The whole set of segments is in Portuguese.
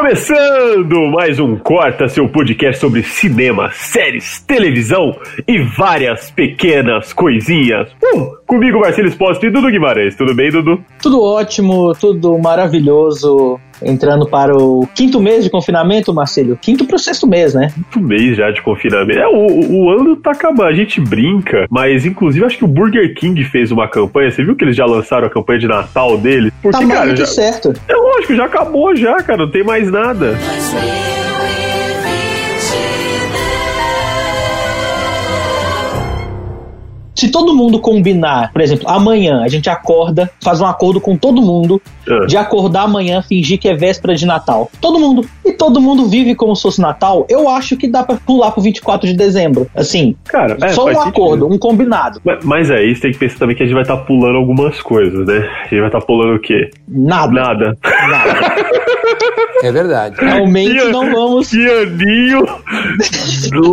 Começando mais um Corta, seu podcast sobre cinema, séries, televisão e várias pequenas coisinhas. Uh, comigo, Marcelo Espósito e Dudu Guimarães. Tudo bem, Dudu? Tudo ótimo, tudo maravilhoso. Entrando para o quinto mês de confinamento, Marcelo. Quinto pro sexto mês, né? Quinto mês já de confinamento. É, o, o ano tá acabando, a gente brinca, mas inclusive acho que o Burger King fez uma campanha. Você viu que eles já lançaram a campanha de Natal deles? Porque, tá cara, muito já, certo. é lógico, já acabou já, cara, não tem mais nada. Se todo mundo combinar, por exemplo, amanhã a gente acorda, faz um acordo com todo mundo Ah. de acordar amanhã, fingir que é véspera de Natal. Todo mundo. E todo mundo vive como se fosse Natal. Eu acho que dá pra pular pro 24 de dezembro. Assim, Cara, é, só um sentido. acordo, um combinado. Mas, mas é, isso tem que pensar também que a gente vai estar pulando algumas coisas, né? A gente vai estar pulando o quê? Nada. Nada. Nada. É verdade. Realmente não vamos. Pianinho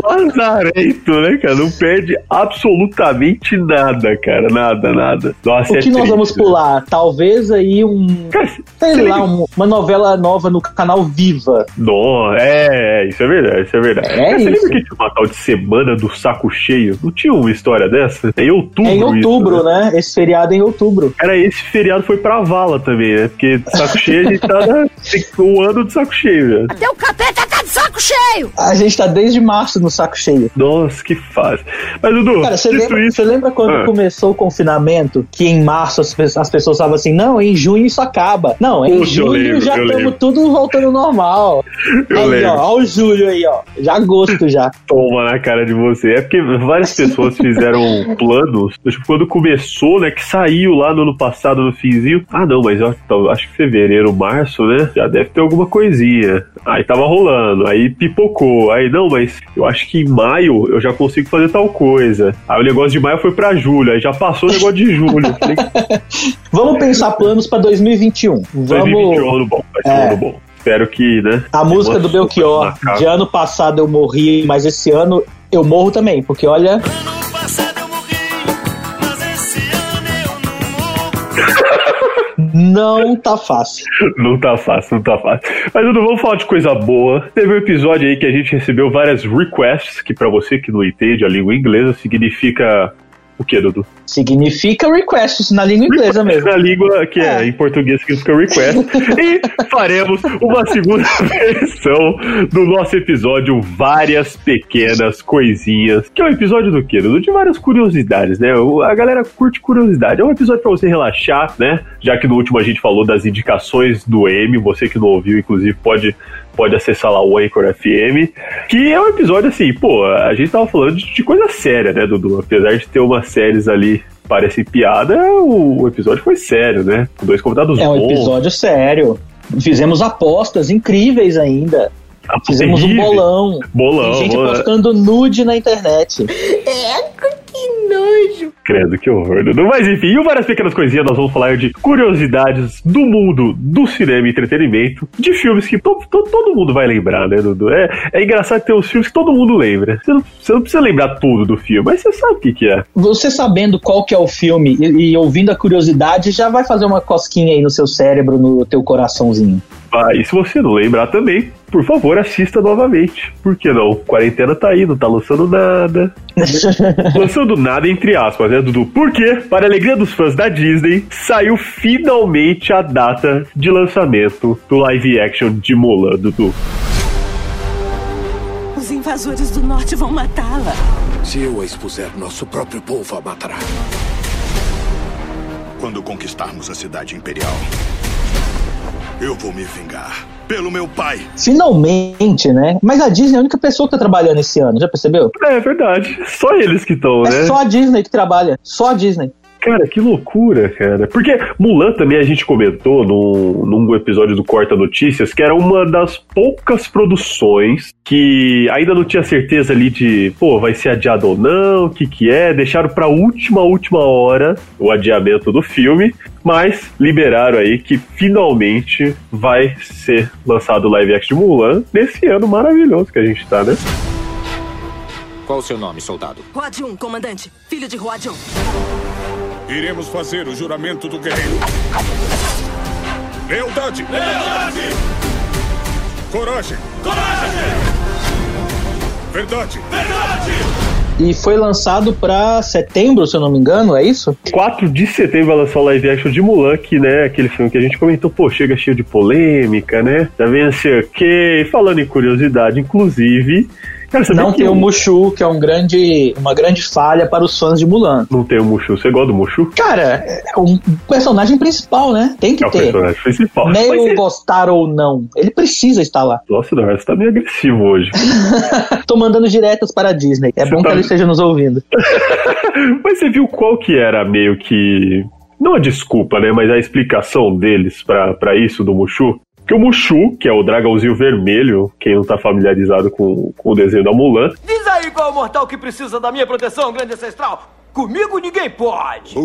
lazarento, né, cara? Não perde absolutamente nada, cara. Nada, nada. Nossa, O é que nós triste, vamos né? pular? Talvez aí um. Cara, Sei você lá, um- uma novela nova no canal Viva. Não, é, é, isso é verdade, isso é verdade. É Cara, você isso. lembra que tinha uma tal de Semana do Saco Cheio? Não tinha uma história dessa? É em outubro. É em outubro, isso, né? Esse feriado é em outubro. Cara, esse feriado foi pra vala também, né? Porque saco cheio a gente tá na, tem um ano de saco cheio, velho. Até o capeta tá de saco cheio! A gente tá desde março no saco cheio. Nossa, que fase. Mas, Dudu, Cara, você lembra, isso, você lembra quando Ah. começou o confinamento? Que em março as, as pessoas estavam assim, não, em junho isso acaba. Não, em Puxa, eu julho lembro, já estamos tudo voltando ao normal. Eu aí, lembro. ó, ó o julho aí, ó. Já agosto já. toma na cara de você. É porque várias pessoas fizeram planos. Tipo, quando começou, né? Que saiu lá no ano passado, no finzinho. Ah, não, mas ó, acho que fevereiro, março, né? Já deve ter alguma coisinha. Aí tava rolando, aí pipocou. Aí, não, mas eu acho que em maio eu já consigo fazer tal coisa. Aí o negócio de maio foi pra julho, aí já passou o negócio de julho. Falei, Vamos pensar planos pra 2021. 2021 Vamos. ano bom, vai ser um É. ano bom. Espero que, né? A música do Belchior. De ano passado eu morri, mas esse ano eu morro também, porque olha. Não tá fácil. Não tá fácil, não tá fácil. Mas Dudu, vamos falar de coisa boa. Teve um episódio aí que a gente recebeu várias requests, que pra você que não entende a língua inglesa, significa o que, Dudu? Significa requests na língua inglesa mesmo. Na língua que é, É. em português significa request. e faremos uma segunda versão do nosso episódio Várias Pequenas Coisinhas. Que é um episódio do quê, Dudu? De várias curiosidades, né? A galera curte curiosidade. É um episódio pra você relaxar, né? Já que no último a gente falou das indicações do M, você que não ouviu, inclusive, pode pode acessar lá o Anchor FM, que é um episódio assim, pô, a gente tava falando de, de coisa séria, né, Dudu? Apesar de ter umas séries ali parecem piada, o, episódio foi sério, né? Com dois convidados É um bons. episódio sério. Fizemos apostas incríveis ainda. Ah, Fizemos um terrível. bolão. Bolão, Tem gente bolão. postando nude na internet. Eco, que nojo! Credo, que horror, Dudu. Mas enfim, e várias pequenas coisinhas, nós vamos falar de curiosidades do mundo do cinema e entretenimento, de filmes que to, to- todo mundo vai lembrar, né, Dudu? É, é engraçado ter uns filmes que todo mundo lembra. Você não, você não precisa lembrar tudo do filme, mas você sabe o que, que é. Você sabendo qual que é o filme e, e ouvindo a curiosidade, já vai fazer uma cosquinha aí no seu cérebro, no teu coraçãozinho. Ah, e se você não lembrar também, por favor, assista novamente. Por que não? Quarentena tá aí, não tá lançando nada. lançando nada, entre aspas, né, Dudu? Porque, para a alegria dos fãs da Disney, saiu finalmente a data de lançamento do live action de Mulan, Dudu. Os invasores do norte vão matá-la. Se eu a expuser, nosso próprio povo a matará. Quando conquistarmos a cidade imperial, eu vou me vingar pelo meu pai. Finalmente, né? Mas a Disney é a única pessoa que tá trabalhando esse ano, já percebeu? É verdade. Só eles que estão, É né? só a Disney que trabalha. Só a Disney. Cara, que loucura, cara. Porque Mulan também a gente comentou num, num episódio do Corta Notícias que era uma das poucas produções que ainda não tinha certeza ali de, pô, vai ser adiado ou não, o que que é. Deixaram pra última, última hora o adiamento do filme, mas liberaram aí que finalmente vai ser lançado o live action de Mulan nesse ano maravilhoso que a gente tá, né? Qual o seu nome, soldado? Huadium, comandante. Filho de Huadium. Iremos fazer o juramento do guerreiro. Lealdade! Lealdade! Coragem! Coragem! Verdade! Verdade! E foi lançado pra setembro, se eu não me engano, é isso? 4 de setembro vai lançar live action de Mulan, que, né, aquele filme que a gente comentou, pô, chega cheio de polêmica, né? Já vem não sei o quê. Falando em curiosidade, inclusive. Cara, Não que tem o o- Mushu, que é um grande, uma grande falha para os fãs de Mulan. Não tem o Mushu. Você gosta do Mushu? Cara, é um personagem principal, né? Tem que É o ter. personagem principal. Mas Nem você- o gostar ou não. Ele precisa estar lá. Nossa, Eduardo, você tá meio agressivo hoje. Tô mandando diretas para a Disney. É bom que tá- ele esteja nos ouvindo. Mas você viu qual que era meio que. Não a desculpa, né? Mas a explicação deles pra isso do Mushu? Que o Mushu, que é o dragãozinho vermelho, quem não tá familiarizado com, com o desenho da Mulan, Diz aí qual é o mortal que precisa da minha proteção, grande ancestral. Comigo ninguém pode.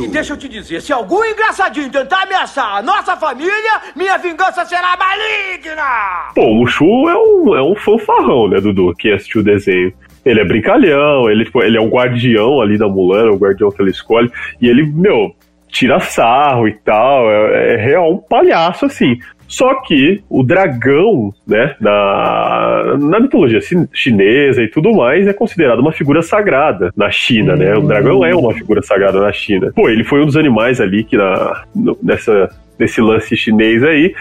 E deixa eu te dizer, se algum engraçadinho tentar ameaçar a nossa família, minha vingança será maligna! Pô, o Mushu é um, é um fanfarrão, né, Dudu, que assistiu o desenho. Ele é brincalhão, ele, tipo, ele é o guardião ali da Mulan, é o guardião que ela escolhe, e ele, meu, tira sarro e tal, é, é real um palhaço, assim. Só que o dragão, né, na, na mitologia chinesa e tudo mais, é considerado uma figura sagrada na China, né? O dragão é uma figura sagrada na China. Pô, ele foi um dos animais ali que na, no- nessa, nesse lance chinês aí,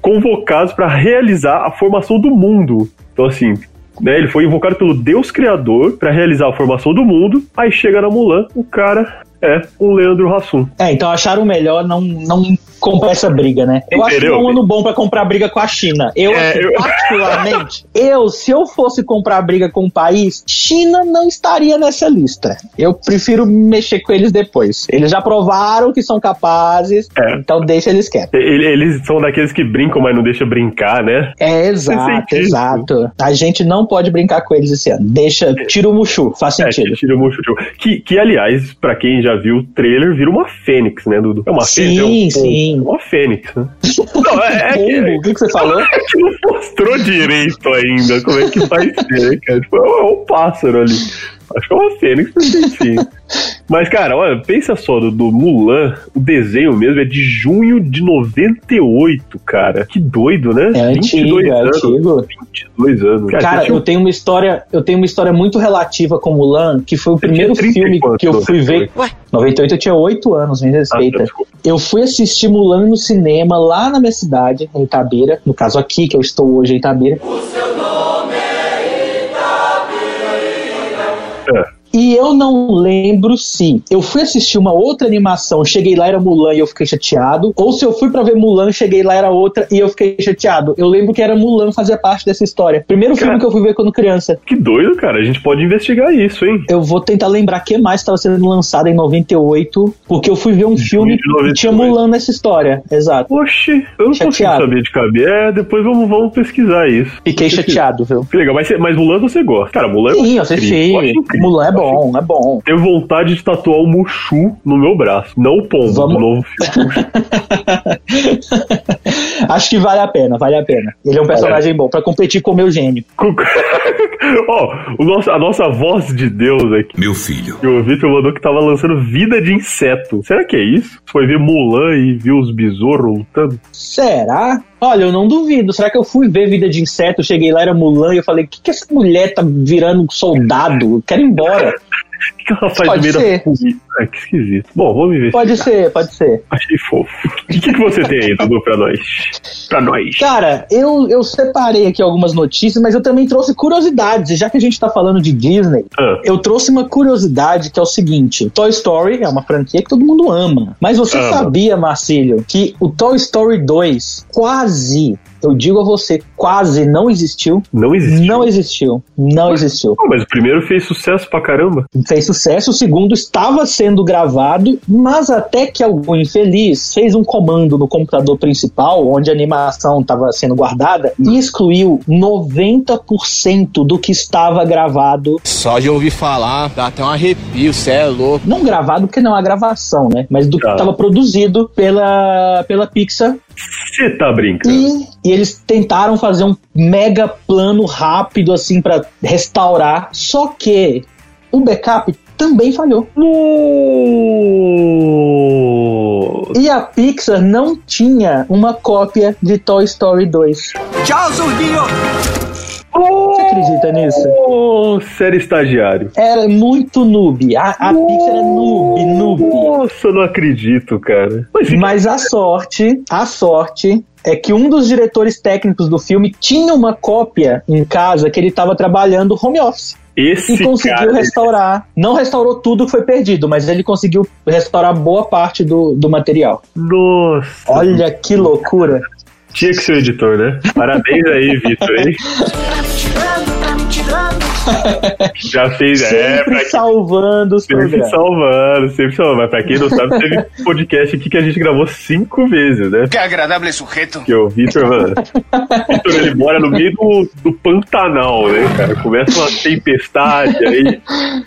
convocados para realizar a formação do mundo. Então, assim, né, ele foi invocado pelo Deus Criador para realizar a formação do mundo. Aí chega na Mulan, o cara é um Leandro Hassum. É, então acharam melhor não, não comprar essa briga, né? Eu acho que Entendeu? é um ano bom pra comprar briga com a China. Eu, É, assim, eu- particularmente, eu, se eu fosse comprar briga com um país, China não estaria nessa lista. Eu prefiro mexer com eles depois. Eles já provaram que são capazes, É. então deixa eles quietos. Ele- Eles são daqueles que brincam, mas não deixa brincar, né? É, exato, exato. A gente não pode brincar com eles esse ano. Deixa, tira o Mushu, faz É, sentido. que tira o Mushu. Que, que, aliás, pra quem já viu o trailer, vira uma fênix, né, Dudu? É uma Sim, fênix? É um- sim. Uma fênix, né? Não, é, é que, o que, que você falou? é que não mostrou direito ainda como é que vai ser, cara? Tipo, é um- é um pássaro ali. Acho que é uma fênix, mas enfim. Mas, cara, olha, pensa só, do, do Mulan, o desenho mesmo é de junho de 98, cara. Que doido, né? É antigo, é anos. antigo. 22 anos. Cara, você tinha eu tenho uma história, eu tenho uma história muito relativa com Mulan, que foi o primeiro tinha 30 filme que eu fui ver. 98? 98 eu tinha 8 anos, me Ah, respeita. desculpa. Eu fui assistir Mulan no cinema lá na minha cidade, em Itabeira, no caso aqui que eu estou hoje em Itabeira. É. E eu não lembro se eu fui assistir uma outra animação, cheguei lá era Mulan e eu fiquei chateado, ou se eu fui pra ver Mulan, cheguei lá era outra e eu fiquei chateado. Eu lembro que era Mulan fazia parte dessa história. Primeiro filme Cara. que eu fui ver quando criança. Que doido, cara. A gente pode investigar isso, hein? Eu vou tentar lembrar que mais estava sendo lançado em 98, porque eu fui ver um filme de 98. que tinha Mulan nessa história. Exato. Oxi, eu não Chateado. saber de cabeça. É, depois vamos, vamos pesquisar isso. Fiquei chateado, viu? Que legal, mas, mas Mulan você gosta. Cara, Mulan Sim, assisti. incrível, eu incrível. Mulan é acho bom, é bom. Tenho vontade de tatuar o Mushu no meu braço. Não o pombo Vamos. do novo filme. Acho que vale a pena, vale a pena. Ele é um personagem bom pra competir com o meu gênio. Ó, o nosso, a nossa voz de Deus aqui. Meu filho. que O Victor mandou que tava lançando Vida de Inseto. Será que é isso? Foi ver Mulan e viu os besouros lutando? Será? Olha, eu não duvido. Será que eu fui ver Vida de Inseto, cheguei lá, era Mulan, e eu falei, o que, que essa mulher tá virando soldado? Eu quero ir embora. O que, que ela faz Pode no meio ser. da comida? Ah, que esquisito. Bom, vamos ver. Pode ser, pode ser. Achei fofo. O que, que você tem aí, Dudu, pra nós? Pra nós. Cara, eu, eu separei aqui algumas notícias, mas eu também trouxe curiosidades. Já que a gente tá falando de Disney, Ah. eu trouxe uma curiosidade que é o seguinte: Toy Story é uma franquia que todo mundo ama. Mas você sabia, Marcílio, que o Toy Story 2 quase eu digo a você, quase não existiu. Não existiu. Não existiu. Não existiu. Pô, mas o primeiro fez sucesso pra caramba. Fez sucesso, o segundo estava sendo gravado, mas até que algum infeliz fez um comando no computador principal, onde a animação estava sendo guardada, e excluiu 90% do que estava gravado. Só de ouvir falar, dá até um arrepio, cê é louco. Não gravado porque não é uma gravação, né? Mas do que Tá. estava produzido pela, pela Pixar Você tá brincando? E, e eles tentaram fazer um mega plano rápido assim pra restaurar, só que o backup também falhou. No... E a Pixar não tinha uma cópia de Toy Story 2. Tchau, Zurdinho! Você acredita nisso? Ô, sério estagiário. Era muito noob. A, a Pixar é noob, noob. Nossa, eu não acredito, cara. Mas, Mas a sorte, a sorte é que um dos diretores técnicos do filme tinha uma cópia em casa que ele estava trabalhando home office. esse e conseguiu cara... restaurar. Não restaurou tudo que foi perdido, mas ele conseguiu restaurar boa parte do, do material. Nossa. Olha que loucura. Tinha que ser o editor, né? Parabéns aí, Vitor, hein? Já fez, é, Sempre quem, salvando os sempre programas. salvando, sempre salvando. Mas pra quem não sabe, teve um podcast aqui que a gente gravou cinco vezes, né? Que agradável sujeito. Que o Vitor, mano. O Vitor, ele mora no meio do, do Pantanal, né, cara? Começa uma tempestade, aí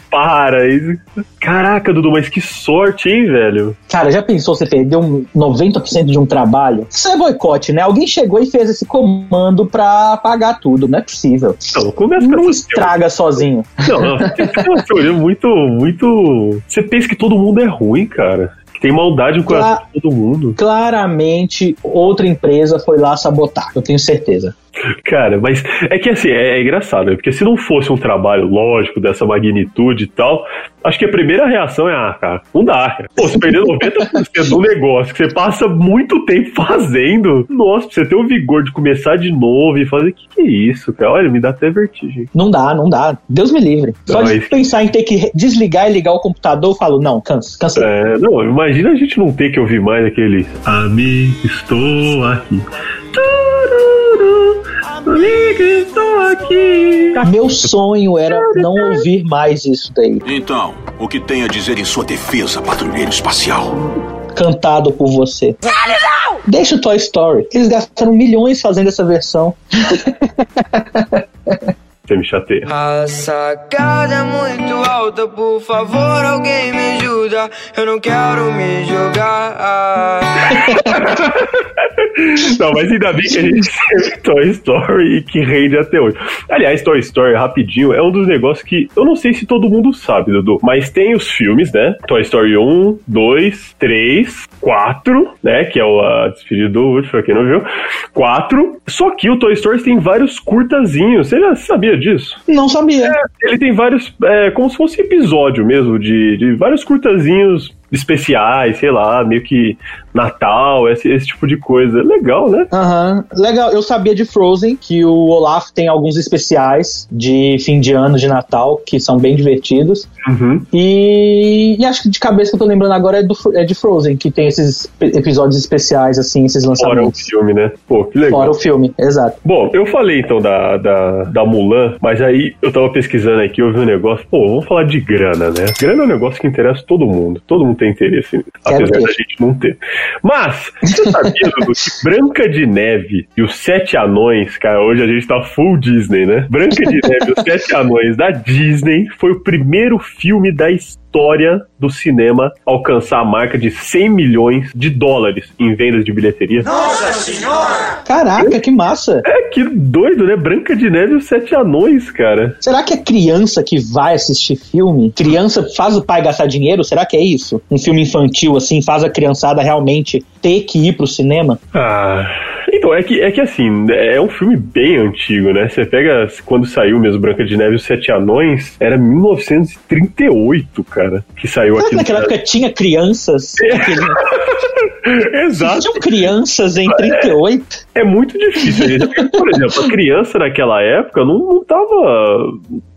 para. Aí... Caraca, Dudu, mas que sorte, hein, velho? Cara, já pensou você perder um 90% de um trabalho? Isso é boicote, né? Alguém chegou e fez esse comando pra apagar tudo. Não é possível. Não, começa com Não essa sozinho. Não, não, ter uma teoria muito, muito. Você pensa que todo mundo é ruim, cara. Que tem maldade no coração Cla- de todo mundo. Claramente, outra empresa foi lá sabotar. Eu tenho certeza. Cara, mas é que assim, é, é engraçado, né? Porque se não fosse um trabalho lógico dessa magnitude e tal, acho que a primeira reação é, ah, cara, não dá, cara. Pô, você perder 90% do negócio que você passa muito tempo fazendo, nossa, pra você ter o vigor de começar de novo e fazer, que que é isso, cara? Olha, me dá até vertigem. Não dá, não dá. Deus me livre. Só Não, de isso- pensar em ter que desligar e ligar o computador, eu falo, não, cansa, cansa. É, não, imagina a gente não ter que ouvir mais aquele Amigo, estou aqui. Amigo, estou aqui. Meu sonho era não ouvir mais isso daí, Então, o que tem a dizer em sua defesa, patrulheiro espacial? cantado por você. Deixa o Toy Story. Eles gastaram milhões fazendo essa versão. Você me chateia. A sacada é muito alta, por favor, alguém me ajuda. Eu não quero me jogar. Não, mas ainda bem que a gente teve Toy Story e que rende até hoje. Aliás, Toy Story, rapidinho, é um dos negócios que eu não sei se todo mundo sabe, Dudu, mas tem os filmes, né? Toy Story 1, 2, 3, 4, né? Que é o a despedida do Woody, pra quem não viu. 4. Só que o Toy Story tem vários curtazinhos. Você já sabia disso? Não sabia. Ele tem vários, é, como se fosse episódio mesmo, de, de vários curtazinhos especiais, sei lá, meio que Natal, esse, esse tipo de coisa. Legal, né? Aham, legal. Eu sabia de Frozen, que o Olaf tem alguns especiais de fim de ano, de Natal, que são bem divertidos. Uhum. E, e acho que de cabeça que eu tô lembrando agora é, do, é de Frozen, que tem esses episódios especiais, assim, esses Fora o lançamentos. filme, né? Pô, que legal. Fora o filme, exato. Bom, eu falei então da, da, da Mulan, mas aí eu tava pesquisando aqui, eu vi um negócio, pô, vamos falar de grana, né? Grana é um negócio que interessa todo mundo, todo mundo tem interesse Quero apesar ter. da gente não ter. Mas, você sabia, Dudu, que Branca de Neve e os Sete Anões, cara, hoje a gente tá full Disney, né? Branca de Neve e os Sete Anões da Disney foi o primeiro filme da história do cinema alcançar a marca de 100 milhões de dólares em vendas de bilheteria. Caraca, que massa! É, que doido, né? Branca de Neve e os Sete Anões, cara. Será que é criança que vai assistir filme? Criança faz o pai gastar dinheiro? Será que é isso? Um filme infantil, assim, faz a criançada realmente ter que ir pro cinema? Ah, então, é que, é que assim, é um filme bem antigo, né? Você pega quando saiu mesmo Branca de Neve e os Sete Anões, era 1938, cara, que saiu aqui naquela época tinha crianças? Exato. Tinham crianças em 38? É muito difícil. gente. Por exemplo, a criança naquela época não, não tava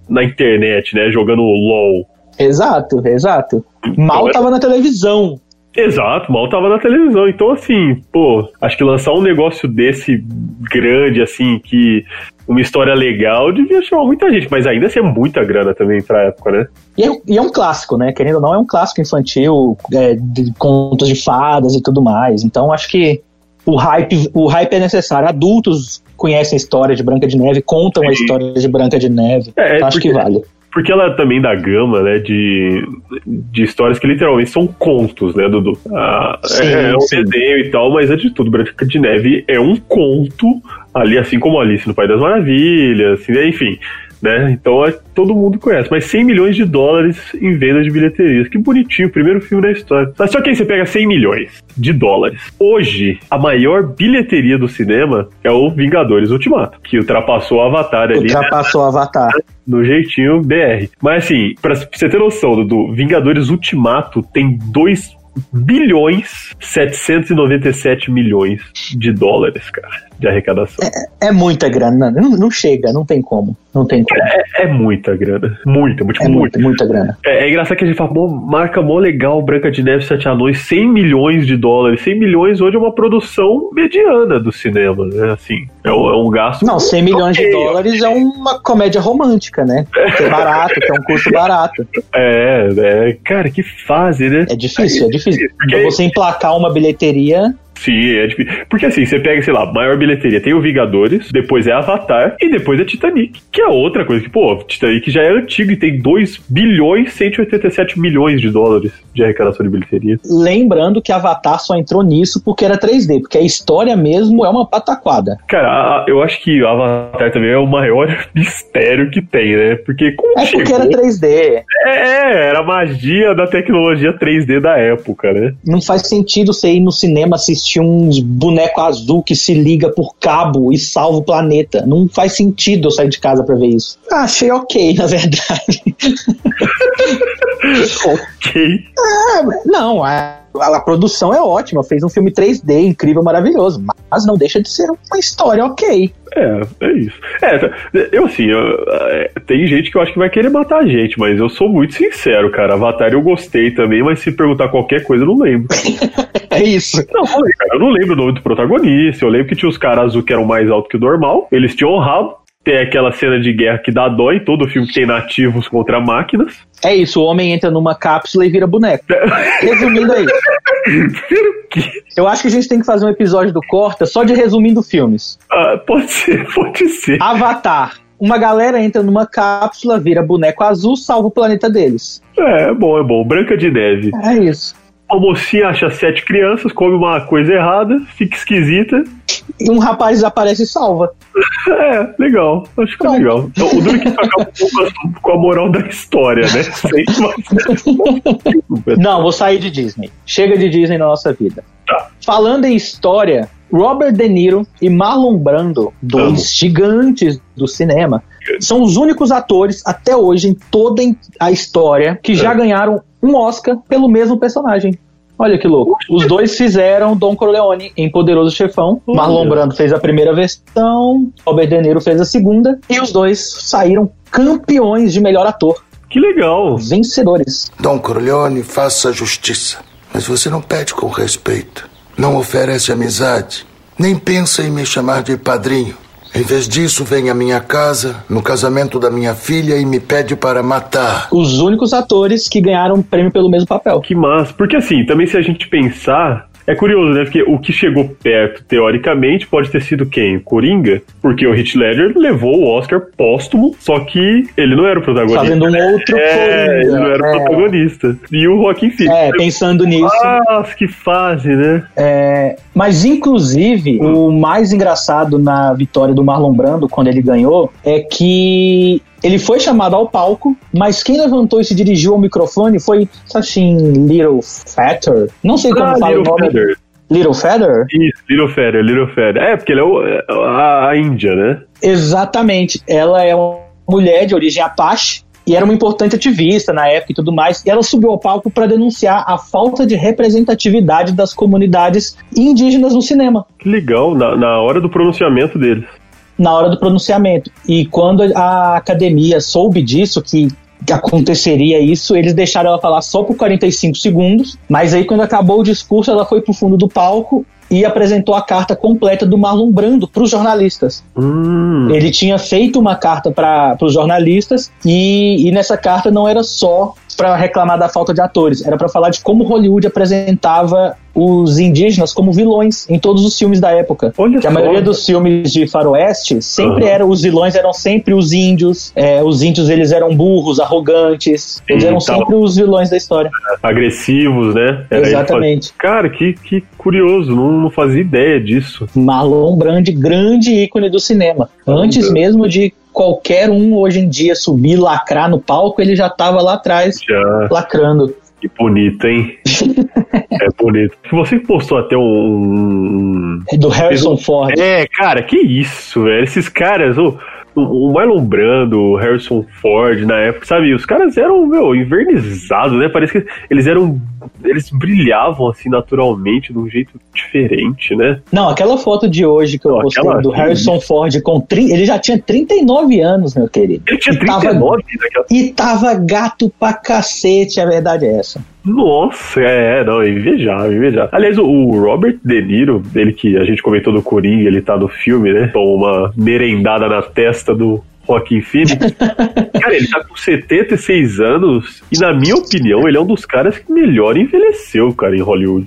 na internet, né, jogando LOL. Exato, exato. Mal Então, tava na televisão. Exato, mal tava na televisão. Então, assim, pô, acho que lançar um negócio desse grande, assim, que uma história legal devia chamar muita gente, mas ainda assim é muita grana também pra época, né? E é, e é um clássico, né? Querendo ou não, é um clássico infantil, é, de contos de fadas e tudo mais. Então, acho que o hype, o hype é necessário. Adultos conhecem a história de Branca de Neve, contam a história de Branca de Neve. É, acho que vale. Porque ela também dá gama, né, de, de histórias que literalmente são contos, né, Dudu? Ah, Sim, é, é um desenho e tal, mas antes de tudo, Branca de Neve é um conto, ali assim como Alice no País das Maravilhas, assim, né, enfim, né? Então é- todo mundo conhece, mas 100 milhões de dólares em vendas de bilheterias. Que bonitinho, primeiro filme da história. Mas só que aí você pega 100 milhões de dólares. Hoje, a maior bilheteria do cinema é o Vingadores Ultimato, que ultrapassou o Avatar ali. né? Ultrapassou o Avatar. no jeitinho BR. Mas assim, pra você ter noção, Dudu, Vingadores Ultimato tem 2 bilhões 797 milhões de dólares, cara, de arrecadação. É muita grana. Não, não chega, não tem como. Não tem como. É, é muita grana. Muita, muito, É muita. muita, muita grana. É, é engraçado que a gente fala, pô, marca mó legal, Branca de Neve Sete Anões, 100 milhões de dólares. 100 milhões hoje é uma produção mediana do cinema, né? Assim, é um, é um gasto. Não, 100 milhões de Ok, dólares é uma comédia romântica, né? Que é barato, que é um custo barato. É, é, cara, que fase, né? É difícil, é difícil. Porque- Pra você emplacar uma bilheteria, Sim, é difícil. Porque assim, você pega, sei lá, maior bilheteria, tem o Vingadores, depois é Avatar e depois é Titanic. Que é outra coisa que, pô, Titanic já é antigo e tem 2 bilhões 187 milhões de dólares de arrecadação de bilheteria. lembrando que Avatar só entrou nisso porque era 3D, porque a história mesmo é uma pataquada. Cara, a- eu acho que o Avatar também é o maior mistério que tem, né? Porque como É porque chegou- era 3D. É, era a magia da tecnologia 3D da época, né? Não faz sentido você ir no cinema assistir uns boneco azul que se liga por cabo e salva o planeta. Não faz sentido eu sair de casa pra ver isso. Ah, achei ok, na verdade. ok. Ah, não, a, a produção é ótima, fez um filme 3D incrível, maravilhoso, mas não deixa de ser uma história ok. É, é isso. É, tá- eu assim, eu- é, tem gente que eu acho que vai querer matar a gente, mas eu sou muito sincero, cara. Avatar eu gostei também, mas se perguntar qualquer coisa, eu não lembro. É isso. Não, falei, cara, eu não lembro o nome do protagonista. Eu lembro que tinha os caras azul que eram mais altos que o normal. Eles tinham um rabo. Tem aquela cena de guerra que dá dó em todo filme que tem nativos contra máquinas. É isso, o homem entra numa cápsula e vira boneco. Resumindo aí. Eu acho que a gente tem que fazer um episódio do Corta só de resumindo filmes. Ah, pode ser, pode ser. Avatar. Uma galera entra numa cápsula, vira boneco azul, salva o planeta deles. É, é bom, é bom. Branca de Neve. É isso. A mocinha acha sete crianças, come uma coisa errada, fica esquisita. E um rapaz aparece e salva. É, legal. Acho que é legal. Então, o duro que um assunto com a moral da história, né? Não, vou sair de Disney. Chega de Disney na nossa vida. Falando em história, Robert De Niro e Marlon Brando, dois Amo. gigantes do cinema, são os únicos atores até hoje em toda a história que já ganharam um Oscar pelo mesmo personagem. Olha que louco. Os dois fizeram Don Corleone em Poderoso Chefão. Marlon Brando fez a primeira versão, Robert De Niro fez a segunda, e os dois saíram campeões de melhor ator. Que legal. Vencedores. Dom Corleone, faça justiça. Mas você não pede com respeito. Não oferece amizade. Nem pensa em me chamar de padrinho. Em vez disso, vem à minha casa, no casamento da minha filha, e me pede para matar. Os únicos atores que ganharam um prêmio pelo mesmo papel. Que massa. Porque assim, também se a gente pensar. É curioso, né? Porque o que chegou perto, teoricamente, pode ter sido quem? Coringa? Porque o Heath Ledger levou o Oscar póstumo, só que ele não era o protagonista. Fazendo um outro é, Coringa. ele não era o É. protagonista. E o Joaquin Phoenix. É, pensando nisso. Nossa, que fase, né? É, mas, inclusive, o mais engraçado na vitória do Marlon Brando, quando ele ganhou, é que ele foi chamado ao palco, mas quem levantou e se dirigiu ao microfone foi, assim, Little Feather? Não sei como Ah, fala Little o nome. Feather. Little Feather? Isso, Little Feather, Little Feather. É, porque ele é o- é a, a Índia, né? Exatamente. Ela é uma mulher de origem Apache e era uma importante ativista na época e tudo mais. E ela subiu ao palco para denunciar a falta de representatividade das comunidades indígenas no cinema. Que legal, na, na hora do pronunciamento deles. Na hora do pronunciamento. E quando a academia soube disso, que aconteceria isso, eles deixaram ela falar só por 45 segundos, mas aí quando acabou o discurso, ela foi pro fundo do palco e apresentou a carta completa do Marlon Brando para os jornalistas. Hum. Ele tinha feito uma carta para os jornalistas e, e nessa carta não era só para reclamar da falta de atores, era para falar de como Hollywood apresentava os indígenas como vilões em todos os filmes da época. Olha que a maioria dos filmes de faroeste sempre Aham. eram os vilões eram sempre os índios. é, os índios eles eram burros, arrogantes. Eles Sim, eram tá. sempre os vilões da história. Agressivos, né? Era Exatamente. faz- Cara, que, que curioso, não, não fazia ideia disso. Marlon Brando, grande ícone do cinema. Antes mesmo de qualquer um hoje em dia subir, lacrar no palco, ele já estava lá atrás Já. lacrando. Que bonito, hein? é bonito. Você postou até um. Do Harrison Ford. É, cara, que isso, velho. Esses caras, o, o Marlon Brando, o Harrison Ford, na época, sabe? Os caras eram, meu, invernizados, né? Parece que eles eram. Eles brilhavam, assim, naturalmente, de um jeito diferente, né? Não, aquela foto de hoje que eu Não, postei aquela- do Harrison Ford com 30, ele já tinha 39 anos, meu querido. Ele tinha E tava- 39 naquela. E tava gato pra cacete, a verdade é essa. Nossa, é, não, é invejável, invejável. Aliás, o, o Robert De Niro, ele que a gente comentou do Coringa, ele tá no filme, né? Toma uma merendada na testa do Joaquim Phoenix. Cara, ele tá com 76 anos e, na minha opinião, ele é um dos caras que melhor envelheceu, cara, em Hollywood.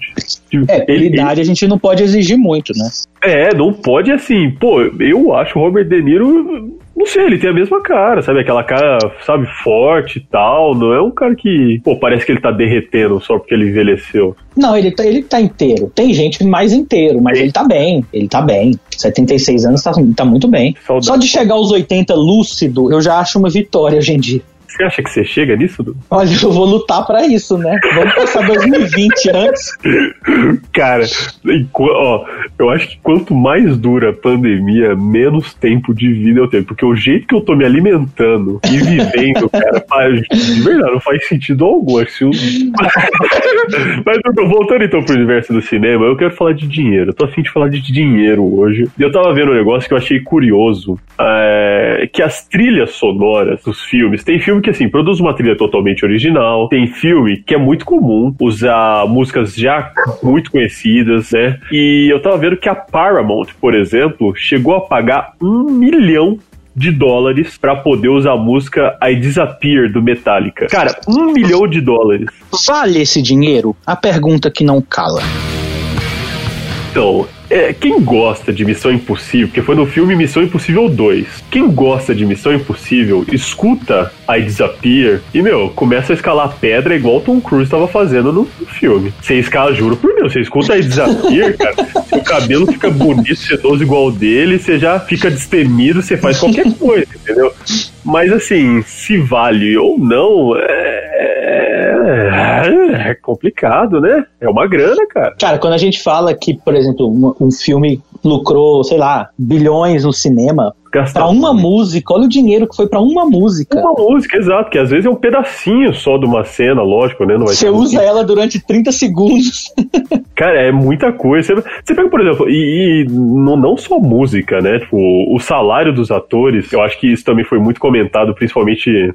É, pela ele- idade a gente não pode exigir muito, né? é, não pode assim, pô, eu acho o Robert De Niro, não sei, ele tem a mesma cara, sabe? Aquela cara, sabe, forte e tal. Não é um cara que, pô, parece que ele tá derretendo só porque ele envelheceu. Não, ele tá, ele tá inteiro. Tem gente mais inteiro, mas ele tá bem. Ele tá bem. 76 anos tá, tá muito bem. Saudade. Só de chegar aos 80 lúcido, eu já acho uma vitória hoje em dia. Você acha que você chega nisso, Du? Olha, eu vou lutar pra isso, né? Vamos passar 2020 antes. Cara, enqu- ó, eu acho que quanto mais dura a pandemia, menos tempo de vida eu tenho. Porque o jeito que eu tô me alimentando e vivendo, cara, faz- de verdade, não faz sentido algum. O- Mas eu tô voltando então pro universo do cinema, eu quero falar de dinheiro. Eu tô afim de falar de dinheiro hoje. E eu tava vendo um negócio que eu achei curioso. é, que as trilhas sonoras dos filmes, tem filme que assim, produz uma trilha totalmente original, tem filme que é muito comum usar músicas já muito conhecidas, né? E eu tava vendo que a Paramount, por exemplo, chegou a pagar um milhão de dólares pra poder usar a música I Disappear do Metallica. Cara, um milhão de dólares. Vale esse dinheiro? A pergunta que não cala. Então, é, quem gosta de Missão Impossível, porque foi no filme Missão Impossível 2, quem gosta de Missão Impossível, escuta I Disappear e, meu, começa a escalar pedra igual o Tom Cruise estava fazendo no filme. Você escala, juro por Deus, você escuta I Disappear, cara, seu cabelo fica bonito, sedoso igual o dele, você já fica destemido, você faz qualquer coisa, entendeu? Mas assim, se vale ou não, é, é complicado, né? É uma grana, cara. Cara, quando a gente fala que, por exemplo, um, um filme lucrou, sei lá, bilhões no cinema, Gastar pra uma música, olha o dinheiro que foi pra uma música. Uma música, exato, que às vezes é um pedacinho só de uma cena, lógico, né? Você usa ela durante 30 segundos. Cara, é muita coisa. Você, você pega, por exemplo, e, e não, não só música, né? Tipo, o salário dos atores, eu acho que isso também foi muito comentado, principalmente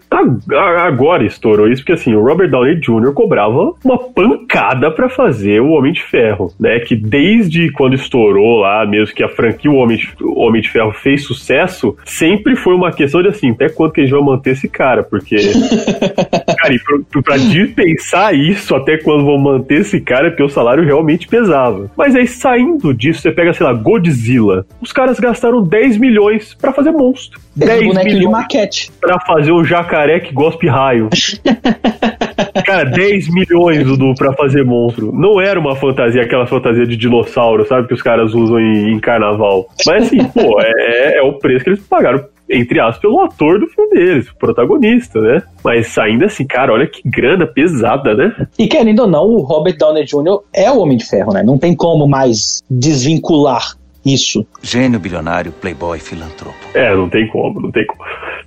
agora estourou isso, porque assim, o Robert Downey Jr. cobrava uma pancada pra fazer o Homem de Ferro, né? Que desde quando estourou lá, mesmo que a franquia o Homem de, o Homem de Ferro fez sucesso, sempre foi uma questão de assim, até quanto que a gente vai manter esse cara, porque Cara, e pra, pra dispensar isso até quando vão manter esse cara, é porque o salário realmente pesava. Mas aí, saindo disso, você pega, sei lá, Godzilla. Os caras gastaram 10 milhões pra fazer monstro. Esse 10 bonequinho de milhões maquete. pra fazer um jacaré que gospe raio. Cara, 10 milhões, Dudu, pra fazer monstro. Não era uma fantasia, aquela fantasia de dinossauro, sabe? Que os caras usam em, em carnaval. Mas assim, pô, é, é o preço que eles pagaram, entre aspas, pelo ator do filme deles, o protagonista, né? Mas ainda assim, cara, olha que grana pesada, né? E querendo ou não, o Robert Downey Jr. é o Homem de Ferro, né? Não tem como mais desvincular isso. Gênio bilionário, playboy, filantropo. É, não tem como, não tem como.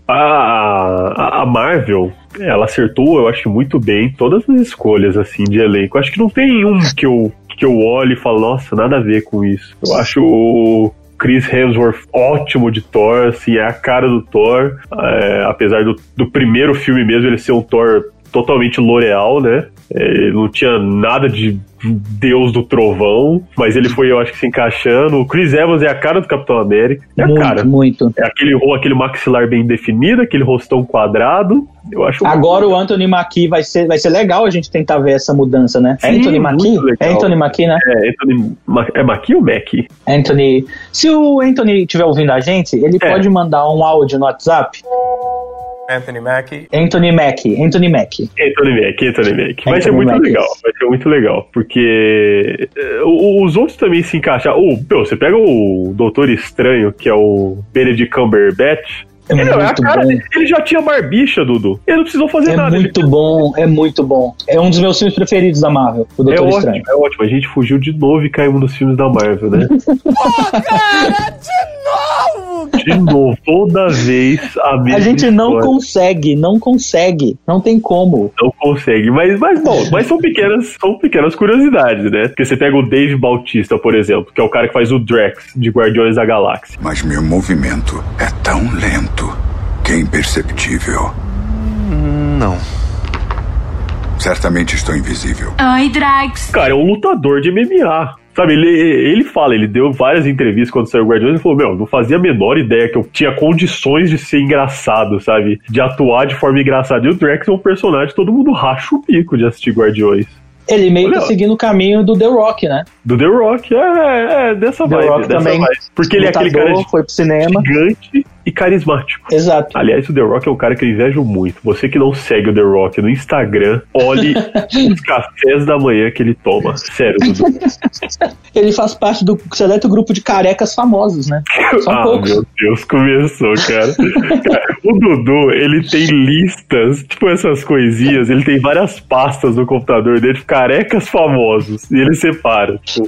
A, a, a Marvel, ela acertou, eu acho, muito bem todas as escolhas, assim, de elenco. Acho que não tem um que eu, que eu olho e falo, nossa, nada a ver com isso. Eu acho Chris Hemsworth ótimo de Thor, assim, é a cara do Thor. É, apesar do, do primeiro filme mesmo ele ser um Thor totalmente L'Oreal, né? É, Ele não tinha nada de Deus do Trovão, mas ele foi, eu acho que se encaixando. O Chris Evans é a cara do Capitão América. É muito, a cara. muito. É aquele, aquele maxilar bem definido, aquele rostão quadrado. Eu acho Agora o Anthony Mackie vai ser, vai ser legal a gente tentar ver essa mudança, né? é Sim, Anthony Mackie? É Anthony Mackie, né? É, Anthony, é Mackie ou Mac? Anthony. Se o Anthony estiver ouvindo a gente, ele É. pode mandar um áudio no WhatsApp. Anthony Mackie. Anthony Mackie. Anthony Mackie. Anthony Mac, Anthony Mac. Vai ser muito legal, vai ser muito legal, porque eh, o- os outros também se encaixam. Oh, meu, você pega o Doutor Estranho, que é o Benedict Cumberbatch. É ele, a muito cara bom. dele, ele já tinha barbicha, Dudu. Ele não precisou fazer É nada. ele muito bom, é muito bom. É um dos meus filmes preferidos da Marvel, o É Doutor ótimo, Estranho. é ótimo. A gente fugiu de novo e caímos nos filmes da Marvel, né? de novo, toda vez a mesma A gente não história. consegue, não consegue, não tem como. Não consegue, mas, mas bom, mas são pequenas, são pequenas curiosidades, né? Porque você pega o Dave Bautista, por exemplo, que é o cara que faz o Drax de Guardiões da Galáxia. Mas meu movimento é tão lento que é imperceptível. Não. Certamente estou invisível. Oi, Drax. Cara, é um lutador de MMA. Sabe, ele, ele fala, ele deu várias entrevistas quando saiu o Guardiões e falou: Meu, não fazia a menor ideia que eu tinha condições de ser engraçado, sabe? De atuar de forma engraçada. E o Drax é um personagem, todo mundo racha o bico de assistir Guardiões. Ele meio que Olha, tá seguindo o caminho do The Rock, né? Do The Rock, é, é, é dessa The vibe. Rock dessa também, vibe. Porque ele é aquele cara lutador, foi pro cinema. gigante e carismático. Exato. Aliás, o The Rock é um cara que eu invejo muito. Você que não segue o The Rock no Instagram, olhe os cafés da manhã que ele toma. Sério, Dudu. Ele faz parte do seleto grupo de carecas famosos, né? São ah, poucos. meu Deus, começou, cara. Cara, O Dudu, ele tem listas, tipo essas coisinhas, ele tem várias pastas no computador dele, de carecas famosos, e ele separa, tipo,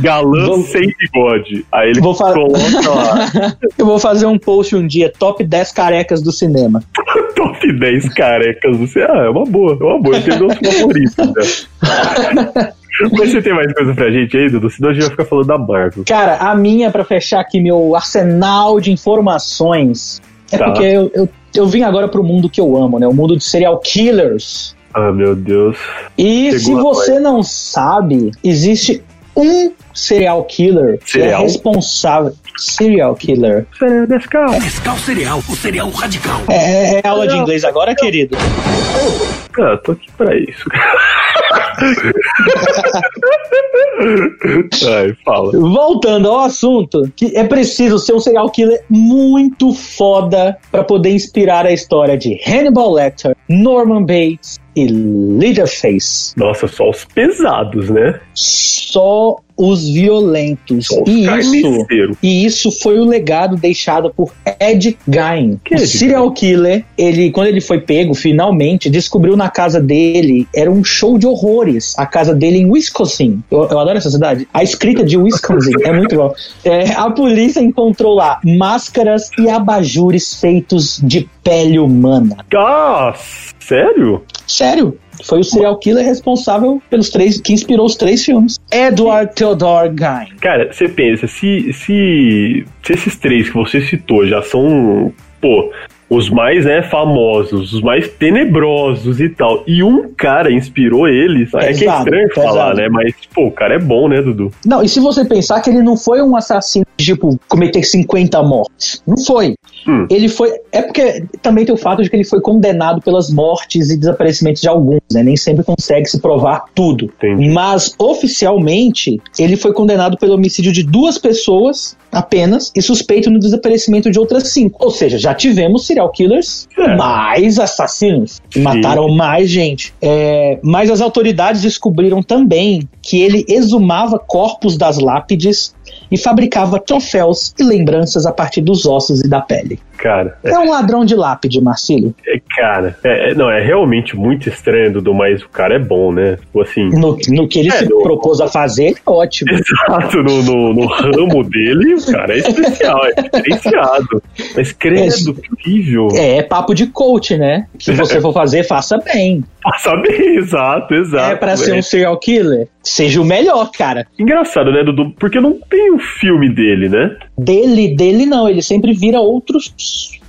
galã Vou- sem bigode. Aí ele Vou fa- coloca lá, Eu vou fazer um post um dia, top 10 carecas do cinema. top 10 carecas. Você, ah, é uma boa, é uma boa, meus favoritos, né? Mas você tem mais coisa pra gente aí, Dudu? Senão a gente vai ficar falando da Marvel. Cara, a minha, pra fechar aqui meu arsenal de informações, é Tá. porque eu, eu, eu vim agora pro mundo que eu amo, né? O mundo de serial killers. Ah, meu Deus. E Chegou se você não sabe, existe um serial killer que é Serial? responsável. Serial killer. Descal. Descal cereal, o cereal radical. É, é aula de inglês agora, querido? Ah, tô aqui pra isso. Ai, fala. Voltando ao assunto, que é preciso ser um serial killer muito foda pra poder inspirar a história de Hannibal Lecter, Norman Bates e Leatherface. Nossa, só os pesados, né? Só os violentos. Só os e isso, e isso foi o legado deixado por Ed Gein. Que o Ed serial killer, ele, quando ele foi pego, finalmente, descobriu na casa dele, era um show de horrores. A casa dele em Wisconsin. Eu, eu adoro essa cidade. A escrita de Wisconsin é muito bom. É, a polícia encontrou lá máscaras e abajures feitos de pele humana. Ah, sério? Sério? Foi o serial killer responsável pelos três, que inspirou os três filmes. Edward Theodore Gein. Cara, você pensa, se, se, se esses três que você citou já são, pô, os mais né, famosos, os mais tenebrosos e tal, e um cara inspirou eles, é que é Pesado, estranho falar, né? Mas, pô, o cara é bom, né, Dudu? Não, e se você pensar que ele não foi um assassino de, tipo, cometer 50 mortes. Não foi. Hum. Ele foi. É porque também tem o fato de que ele foi condenado pelas mortes e desaparecimentos de alguns, né? Nem sempre consegue se provar tudo. Entendi. Mas, oficialmente, ele foi condenado pelo homicídio de duas pessoas apenas e suspeito no desaparecimento de outras cinco. Ou seja, já tivemos serial killers É. mais assassinos. que. Mataram mais gente. É, mas as autoridades descobriram também que ele exumava corpos das lápides e fabricava troféus e lembranças a partir dos ossos e da pele. Cara. É, um ladrão de lápide, Marcílio. É, cara, é, é, não, é realmente muito estranho, Dudu, mas o cara é bom, né? Tipo Assim, No, no que ele É, se no- propôs a fazer, é ótimo. Exato, no, no, no ramo dele, o cara é especial, é diferenciado. Mas credo, que horrível. É, é papo de coach, né? Se você for fazer, faça bem. Passa bem, exato, exato. É pra ser é. um serial killer? Seja o melhor, cara. Engraçado, né, Dudu? Porque não tem um filme dele, né? Dele, dele não, ele sempre vira outros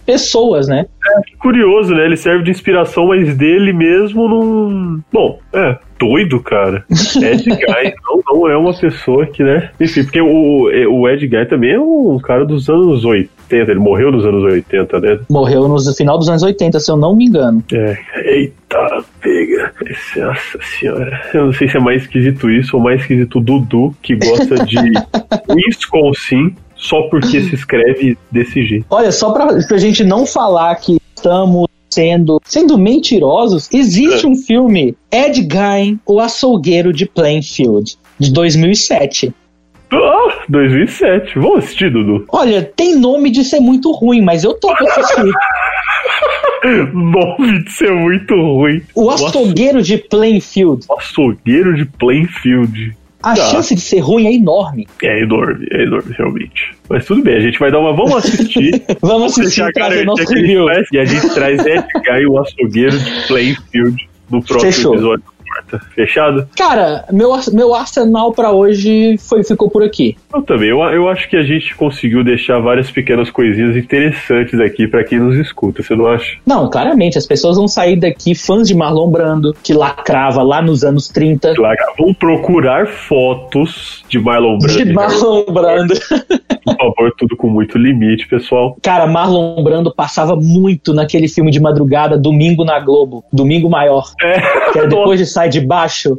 pessoas, né? Que curioso, né? Ele serve de inspiração, mas dele mesmo não. Bom, é. Doido, cara. Ed Guy não, não é uma pessoa que, né? Enfim, porque o, o Ed Guy também é um cara dos anos 80. Ele morreu nos anos 80, né? Morreu no final dos anos 80, se eu não me engano. É. Eita, pega. Nossa senhora. Eu não sei se é mais esquisito isso ou mais esquisito o Dudu, que gosta de Wisconsin só porque se escreve desse jeito. Olha, só pra, pra gente não falar que estamos sendo, sendo mentirosos, existe um filme, Ed Gein, o açougueiro de Plainfield, de 2007. Ah, 2007. Vamos assistir, Dudu. Olha, tem nome de ser muito ruim, mas eu tô pra assistir. Nome de ser muito ruim. O açougueiro de Plainfield. O açougueiro de Plainfield. A Tá. chance de ser ruim é enorme. É enorme, é enorme, realmente. Mas tudo bem, a gente vai dar uma. Vamos assistir. Vamos assistir e trazer garantia nosso que a gente review. faz, E a gente traz Ed Guy, o açougueiro de Plainfield, no próximo Fechou. episódio Quarta. Fechado? Cara, meu, meu arsenal pra hoje foi, ficou por aqui. Eu também. Eu, eu acho que a gente conseguiu deixar várias pequenas coisinhas interessantes aqui pra quem nos escuta, você não acha? Não, claramente, as pessoas vão sair daqui fãs de Marlon Brando, que lacrava lá nos anos 30. Claro, vamos procurar fotos de Marlon Brando. De Marlon Brando. Por favor, tudo com muito limite, pessoal. Cara, Marlon Brando passava muito naquele filme de madrugada, Domingo na Globo, Domingo Maior. É. Que era depois de Sai de Baixo.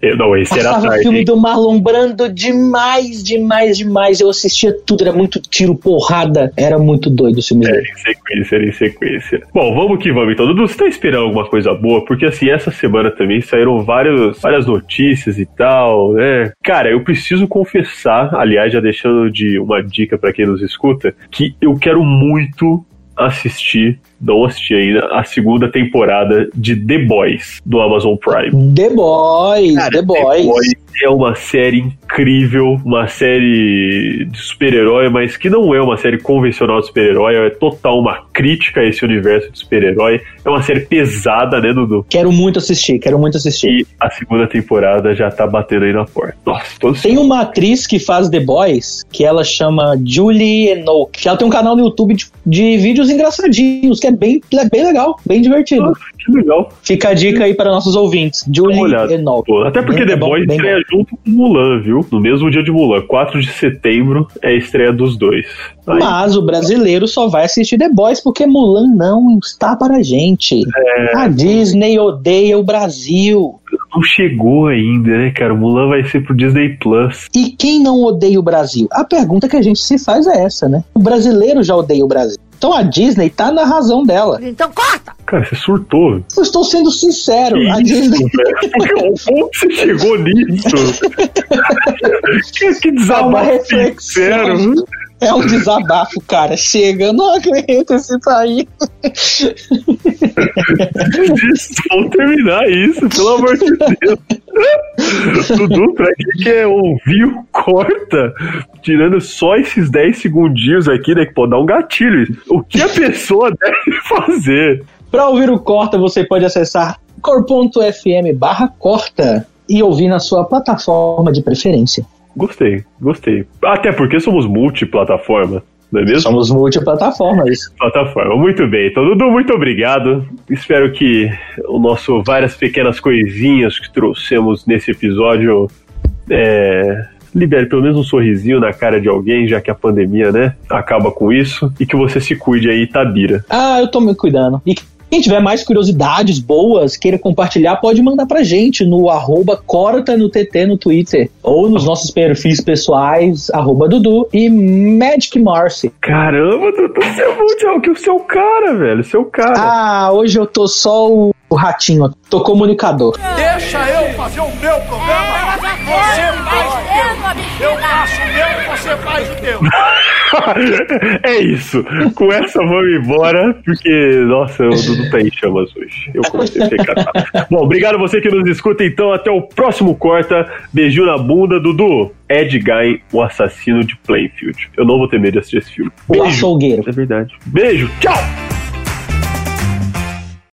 Eu- Não, esse era tarde. filme do Marlon Brando demais, demais, demais. Eu assistia tudo, era muito tiro, porrada. Era muito doido o filme Era dele. em sequência, era em sequência. Bom, vamos que vamos então. Dudu, você tá esperando alguma coisa boa? Porque assim, essa semana também saíram vários, várias notícias e tal, né? Cara, eu preciso confessar, aliás, já deixando de uma dica pra quem nos escuta, que eu quero muito assistir, não assisti ainda, a segunda temporada de The Boys do Amazon Prime. The Boys, The Boys. é uma série incrível, uma série de super-herói, mas que não é uma série convencional de super-herói, é total uma crítica a esse universo de super-herói. É uma série pesada, né, Dudu? Quero muito assistir, quero muito assistir. E a segunda temporada já tá batendo aí na porta. Nossa, tô Tem uma atriz que faz The Boys, que ela chama Julie Enoch. que Ela tem um canal no YouTube de, de vídeos engraçadinhos, que é bem, é bem legal, bem divertido. que legal. Fica a dica aí para nossos ouvintes. Julie. Enoch. Até porque Bem- The Boys bem estreia junto com Mulan, viu? No mesmo dia de Mulan. 4 de setembro é a estreia dos dois. Aí, Mas o brasileiro só vai assistir The Boys porque Mulan não está para a gente. É. A Disney odeia o Brasil. não chegou ainda, né, cara? Mulan vai ser pro Disney Plus. E quem não odeia o Brasil? A pergunta que a gente se faz é essa, né? O brasileiro já odeia o Brasil. Então a Disney tá na razão dela. Então corta! Cara, você surtou. Eu estou sendo sincero. Que a isso, Disney. Como você chegou nisso? que, que É desabafo reflexão. sincero. É um desabafo, cara. Chega, eu não aguento esse país. Vamos terminar isso, pelo amor de Deus. Dudu, pra quem quer ouvir o corta, tirando só esses 10 segundinhos aqui, né? Que pode dar um gatilho. O que a pessoa deve fazer? Para ouvir o Corta, você pode acessar cor.fm barra corta e ouvir na sua plataforma de preferência. Gostei, gostei. Até porque somos multiplataforma, não é mesmo? Somos multiplataformas. plataforma. Muito bem. Então, Dudu, muito obrigado. Espero que o nosso várias pequenas coisinhas que trouxemos nesse episódio é, libere pelo menos um sorrisinho na cara de alguém, já que a pandemia, né, acaba com isso. E que você se cuide aí, Tabira. Ah, eu tô me cuidando. E quem tiver mais curiosidades boas, queira compartilhar, pode mandar pra gente no arroba corta no TT no Twitter. Ou nos nossos perfis pessoais, arroba Dudu e Magic Marcy. Caramba, Dudu, você é muito é o que o seu cara, velho. Seu cara. Ah, hoje eu tô só o, o ratinho, tô comunicador. Deixa eu fazer o meu programa. Você faz Eu faço o meu, você faz o teu. é isso. Com essa vamos embora, porque, nossa, o Dudu tá em chamas hoje. Eu comecei a ficar. Bom, obrigado a você que nos escuta, então. Até o próximo Corta. Beijo na bunda, Dudu. Ed Guy, o assassino de Plainfield. Eu não vou ter medo de assistir esse filme. O açougueiro. É verdade. Beijo, tchau!